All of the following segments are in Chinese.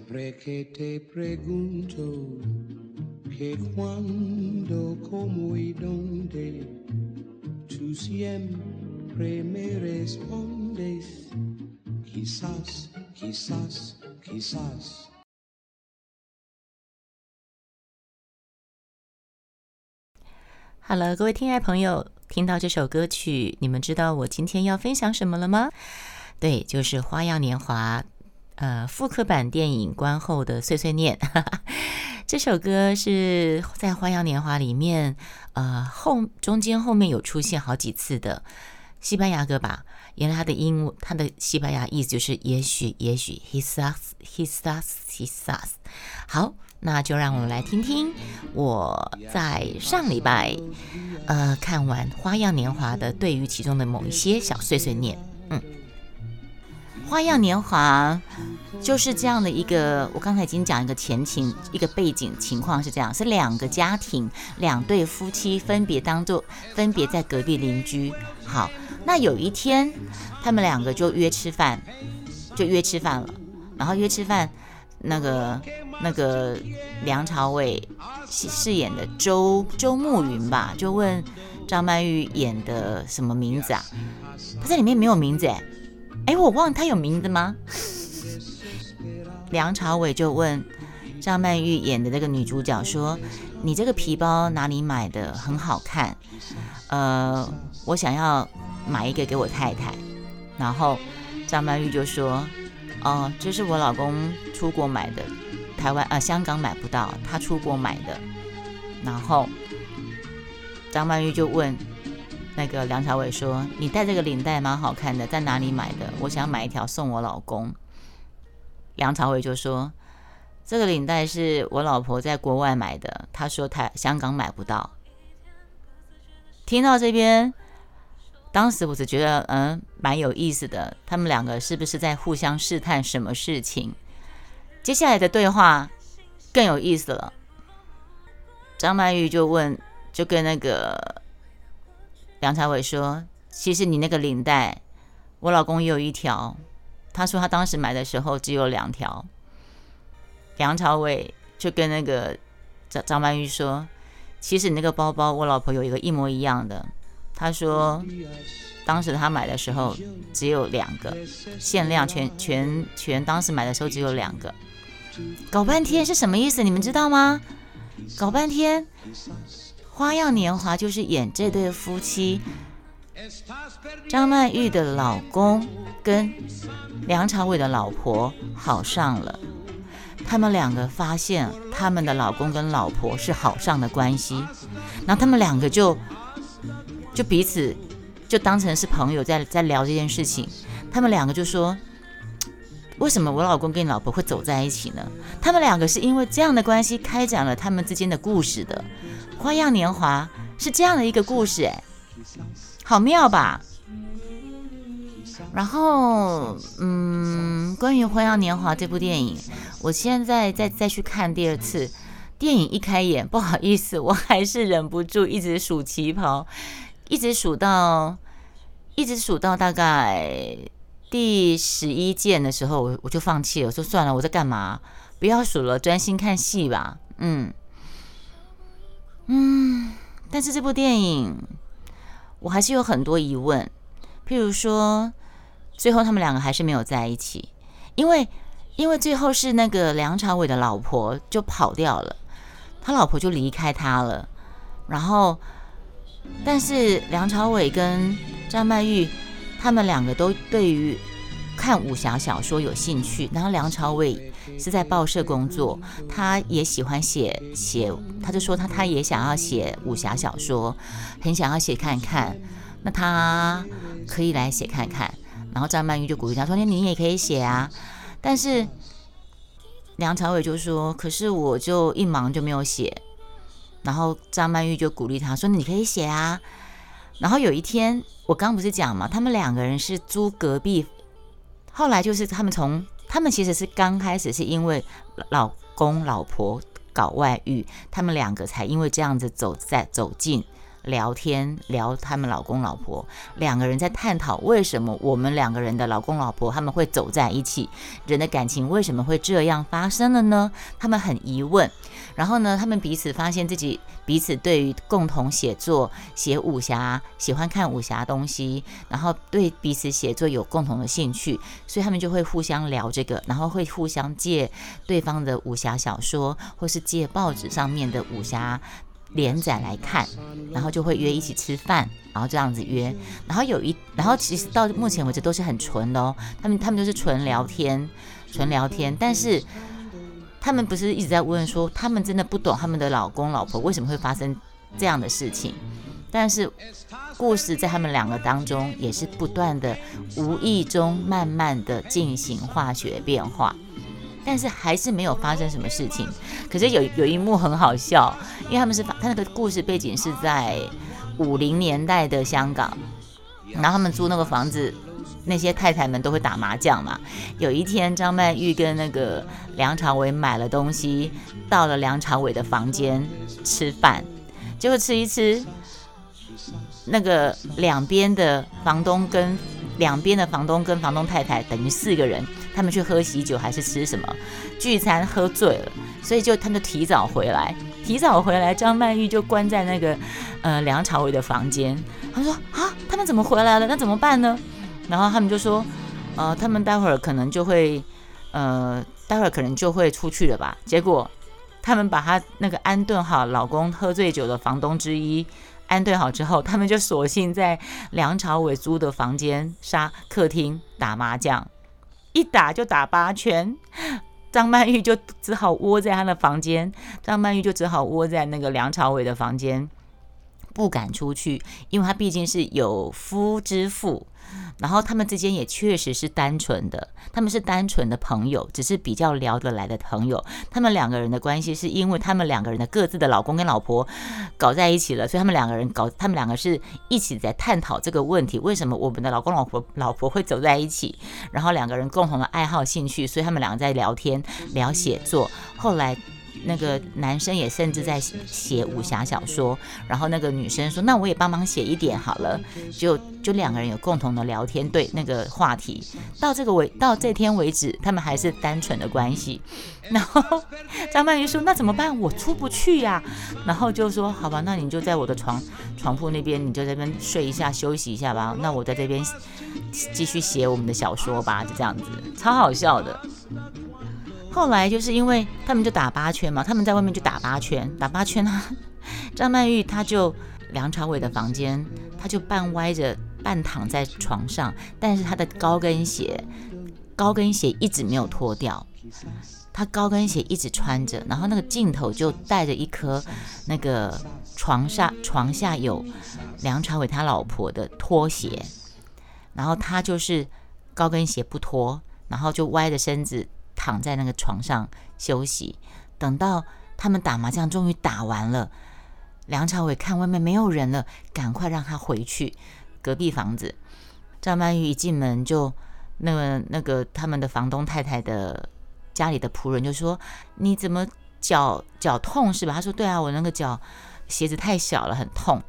Siempre que te pregunto que cuando, cómo y dónde, tú siempre me respondes, quizás, quizás, quizás. 好了，各位听爱朋友，听到这首歌曲，你们知道我今天要分享什么了吗？对，就是《花样年华》呃复刻版电影观后的碎碎念。这首歌是在《花样年华》里面，呃后中间后面有出现好几次的西班牙歌吧？原来它的英它的西班牙意思就是也许也许，he sucks，he sucks，he sucks。好。那就让我们来听听我在上礼拜，呃，看完《花样年华》的对于其中的某一些小碎碎念。嗯，《花样年华》就是这样的一个，我刚才已经讲一个前情，一个背景情况是这样：是两个家庭，两对夫妻分别当做分别在隔壁邻居。好，那有一天他们两个就约吃饭，就约吃饭了，然后约吃饭。那个那个梁朝伟饰演的周周慕云吧，就问张曼玉演的什么名字啊？他在里面没有名字哎，哎，我忘了他有名字吗？梁朝伟就问张曼玉演的那个女主角说：“你这个皮包哪里买的？很好看，呃，我想要买一个给我太太。”然后张曼玉就说。哦，这是我老公出国买的，台湾啊香港买不到，他出国买的。然后张曼玉就问那个梁朝伟说：“你戴这个领带蛮好看的，在哪里买的？我想买一条送我老公。”梁朝伟就说：“这个领带是我老婆在国外买的，她说台香港买不到。”听到这边。当时我只觉得，嗯，蛮有意思的。他们两个是不是在互相试探什么事情？接下来的对话更有意思了。张曼玉就问，就跟那个梁朝伟说：“其实你那个领带，我老公也有一条。他说他当时买的时候只有两条。”梁朝伟就跟那个张张曼玉说：“其实你那个包包，我老婆有一个一模一样的。”他说，当时他买的时候只有两个，限量全全全，当时买的时候只有两个。搞半天是什么意思？你们知道吗？搞半天，《花样年华》就是演这对夫妻，张曼玉的老公跟梁朝伟的老婆好上了。他们两个发现他们的老公跟老婆是好上的关系，然后他们两个就。就彼此就当成是朋友在在聊这件事情，他们两个就说：“为什么我老公跟你老婆会走在一起呢？”他们两个是因为这样的关系开展了他们之间的故事的，《花样年华》是这样的一个故事，哎，好妙吧？然后，嗯，关于《花样年华》这部电影，我现在再再去看第二次，电影一开演，不好意思，我还是忍不住一直数旗袍。一直数到，一直数到大概第十一件的时候，我我就放弃了，我说算了，我在干嘛？不要数了，专心看戏吧。嗯嗯，但是这部电影我还是有很多疑问，譬如说，最后他们两个还是没有在一起，因为因为最后是那个梁朝伟的老婆就跑掉了，他老婆就离开他了，然后。但是梁朝伟跟张曼玉，他们两个都对于看武侠小说有兴趣。然后梁朝伟是在报社工作，他也喜欢写写，他就说他他也想要写武侠小说，很想要写看看。那他可以来写看看。然后张曼玉就鼓励他说：“那你也可以写啊。”但是梁朝伟就说：“可是我就一忙就没有写。”然后张曼玉就鼓励他说：“你可以写啊。”然后有一天，我刚不是讲嘛，他们两个人是租隔壁，后来就是他们从他们其实是刚开始是因为老公老婆搞外遇，他们两个才因为这样子走在走近聊天，聊他们老公老婆，两个人在探讨为什么我们两个人的老公老婆他们会走在一起，人的感情为什么会这样发生了呢？他们很疑问。然后呢，他们彼此发现自己彼此对于共同写作、写武侠，喜欢看武侠东西，然后对彼此写作有共同的兴趣，所以他们就会互相聊这个，然后会互相借对方的武侠小说，或是借报纸上面的武侠连载来看，然后就会约一起吃饭，然后这样子约，然后有一，然后其实到目前为止都是很纯的哦，他们他们就是纯聊天，纯聊天，但是。他们不是一直在问说，他们真的不懂他们的老公老婆为什么会发生这样的事情，但是故事在他们两个当中也是不断的无意中慢慢的进行化学变化，但是还是没有发生什么事情。可是有有一幕很好笑，因为他们是他那个故事背景是在五零年代的香港，然后他们租那个房子。那些太太们都会打麻将嘛。有一天，张曼玉跟那个梁朝伟买了东西，到了梁朝伟的房间吃饭，结果吃一吃，那个两边的房东跟两边的房东跟房东太太等于四个人，他们去喝喜酒还是吃什么聚餐喝醉了，所以就他们提早回来，提早回来，张曼玉就关在那个呃梁朝伟的房间。他说啊，他们怎么回来了？那怎么办呢？然后他们就说，呃，他们待会儿可能就会，呃，待会儿可能就会出去了吧。结果他们把他那个安顿好，老公喝醉酒的房东之一安顿好之后，他们就索性在梁朝伟租的房间沙客厅打麻将，一打就打八圈。张曼玉就只好窝在他的房间，张曼玉就只好窝在那个梁朝伟的房间，不敢出去，因为他毕竟是有夫之妇。然后他们之间也确实是单纯的，他们是单纯的朋友，只是比较聊得来的朋友。他们两个人的关系是因为他们两个人的各自的老公跟老婆搞在一起了，所以他们两个人搞，他们两个是一起在探讨这个问题：为什么我们的老公老婆老婆会走在一起？然后两个人共同的爱好兴趣，所以他们两个在聊天聊写作。后来。那个男生也甚至在写武侠小说，然后那个女生说：“那我也帮忙写一点好了。”就就两个人有共同的聊天对那个话题，到这个为到这天为止，他们还是单纯的关系。然后张曼玉说：“那怎么办？我出不去呀。”然后就说：“好吧，那你就在我的床床铺那边，你就在那边睡一下休息一下吧。那我在这边继续写我们的小说吧。”就这样子，超好笑的。后来就是因为他们就打八圈嘛，他们在外面就打八圈，打八圈啊。张曼玉她就梁朝伟的房间，她就半歪着半躺在床上，但是她的高跟鞋，高跟鞋一直没有脱掉，她高跟鞋一直穿着，然后那个镜头就带着一颗那个床下床下有梁朝伟他老婆的拖鞋，然后他就是高跟鞋不脱，然后就歪着身子。躺在那个床上休息，等到他们打麻将终于打完了，梁朝伟看外面没有人了，赶快让他回去隔壁房子。张曼玉一进门就那个那个他们的房东太太的家里的仆人就说：“你怎么脚脚痛是吧？”他说：“对啊，我那个脚鞋子太小了，很痛。”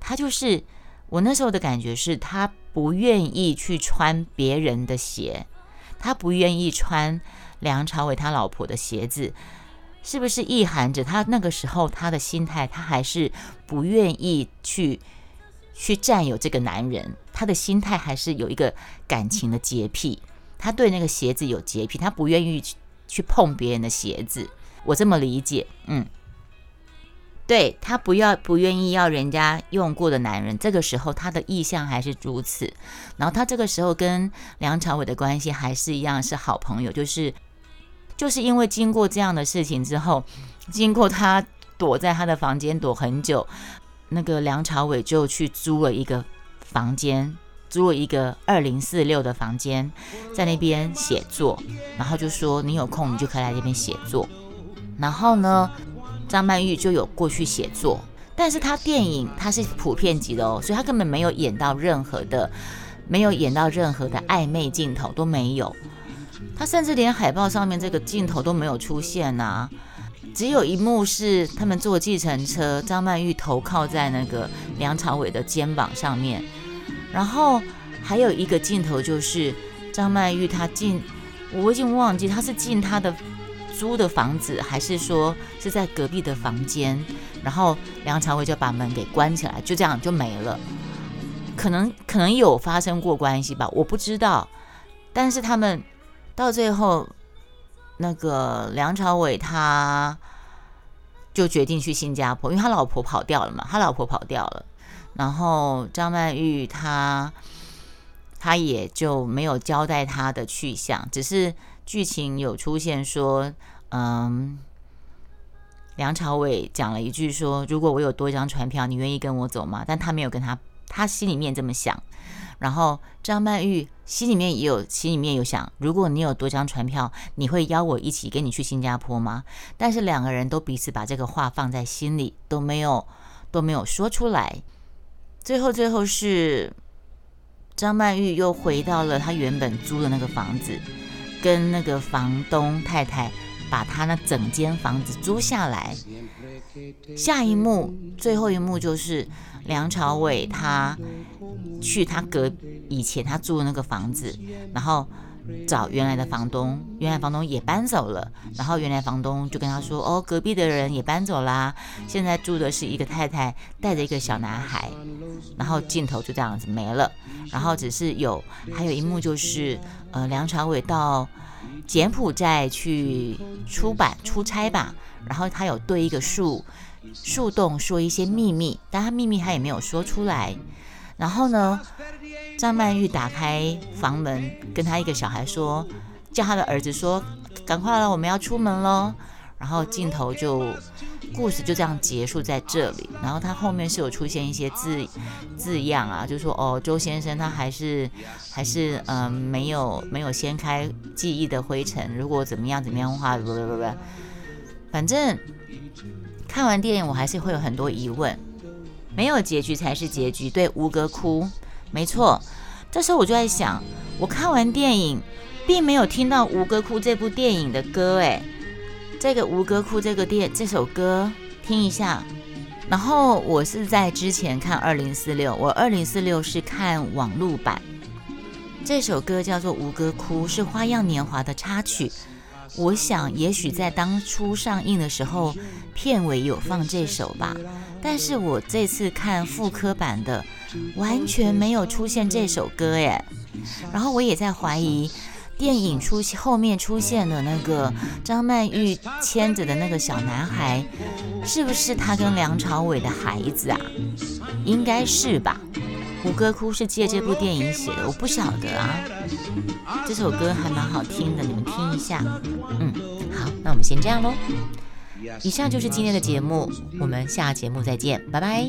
他就是我那时候的感觉是他不愿意去穿别人的鞋，他不愿意穿。梁朝伟他老婆的鞋子，是不是意含着他那个时候他的心态，他还是不愿意去去占有这个男人？他的心态还是有一个感情的洁癖，他对那个鞋子有洁癖，他不愿意去去碰别人的鞋子。我这么理解，嗯。对他不要不愿意要人家用过的男人，这个时候他的意向还是如此。然后他这个时候跟梁朝伟的关系还是一样是好朋友，就是就是因为经过这样的事情之后，经过他躲在他的房间躲很久，那个梁朝伟就去租了一个房间，租了一个二零四六的房间，在那边写作，然后就说你有空你就可以来这边写作，然后呢？张曼玉就有过去写作，但是她电影她是普遍级的哦，所以她根本没有演到任何的，没有演到任何的暧昧镜头都没有，他甚至连海报上面这个镜头都没有出现呐。只有一幕是他们坐计程车，张曼玉头靠在那个梁朝伟的肩膀上面，然后还有一个镜头就是张曼玉她进，我已经忘记她是进她的租的房子，还是说是在隔壁的房间，然后梁朝伟就把门给关起来，就这样就没了。可能可能有发生过关系吧，我不知道。但是他们到最后，那个梁朝伟他就决定去新加坡，因为他老婆跑掉了嘛，他老婆跑掉了。然后张曼玉他他也就没有交代他的去向，只是剧情有出现说，嗯，梁朝伟讲了一句说：“如果我有多一张船票，你愿意跟我走吗？”但他没有跟他。他心里面这么想，然后张曼玉心里面也有心里面有想，如果你有多张船票，你会邀我一起跟你去新加坡吗？但是两个人都彼此把这个话放在心里，都没有都没有说出来。最后最后是张曼玉又回到了她原本租的那个房子，跟那个房东太太把她那整间房子租下来。下一幕，最后一幕就是梁朝伟他去他隔以前他住的那个房子，然后找原来的房东，原来房东也搬走了，然后原来房东就跟他说：“哦，隔壁的人也搬走啦，现在住的是一个太太带着一个小男孩。”然后镜头就这样子没了，然后只是有还有一幕就是呃梁朝伟到柬埔寨去出版出差吧。然后他有对一个树树洞说一些秘密，但他秘密他也没有说出来。然后呢，张曼玉打开房门，跟他一个小孩说，叫他的儿子说：“赶快了，我们要出门喽。”然后镜头就故事就这样结束在这里。然后他后面是有出现一些字字样啊，就说：“哦，周先生他还是还是嗯没有没有掀开记忆的灰尘，如果怎么样怎么样的话，不不不不。”反正看完电影，我还是会有很多疑问。没有结局才是结局，对，吴哥窟，没错。这时候我就在想，我看完电影，并没有听到吴哥窟这部电影的歌，哎，这个吴哥窟这个电这首歌，听一下。然后我是在之前看二零四六，我二零四六是看网路版，这首歌叫做《吴哥窟》，是《花样年华》的插曲。我想，也许在当初上映的时候，片尾有放这首吧。但是我这次看复刻版的，完全没有出现这首歌耶。然后我也在怀疑，电影出后面出现的那个张曼玉牵着的那个小男孩，是不是他跟梁朝伟的孩子啊？应该是吧。《胡歌哭》是借这部电影写的，我不晓得啊。这首歌还蛮好听的，你们听一下。嗯，好，那我们先这样喽。以上就是今天的节目，我们下节目再见，拜拜。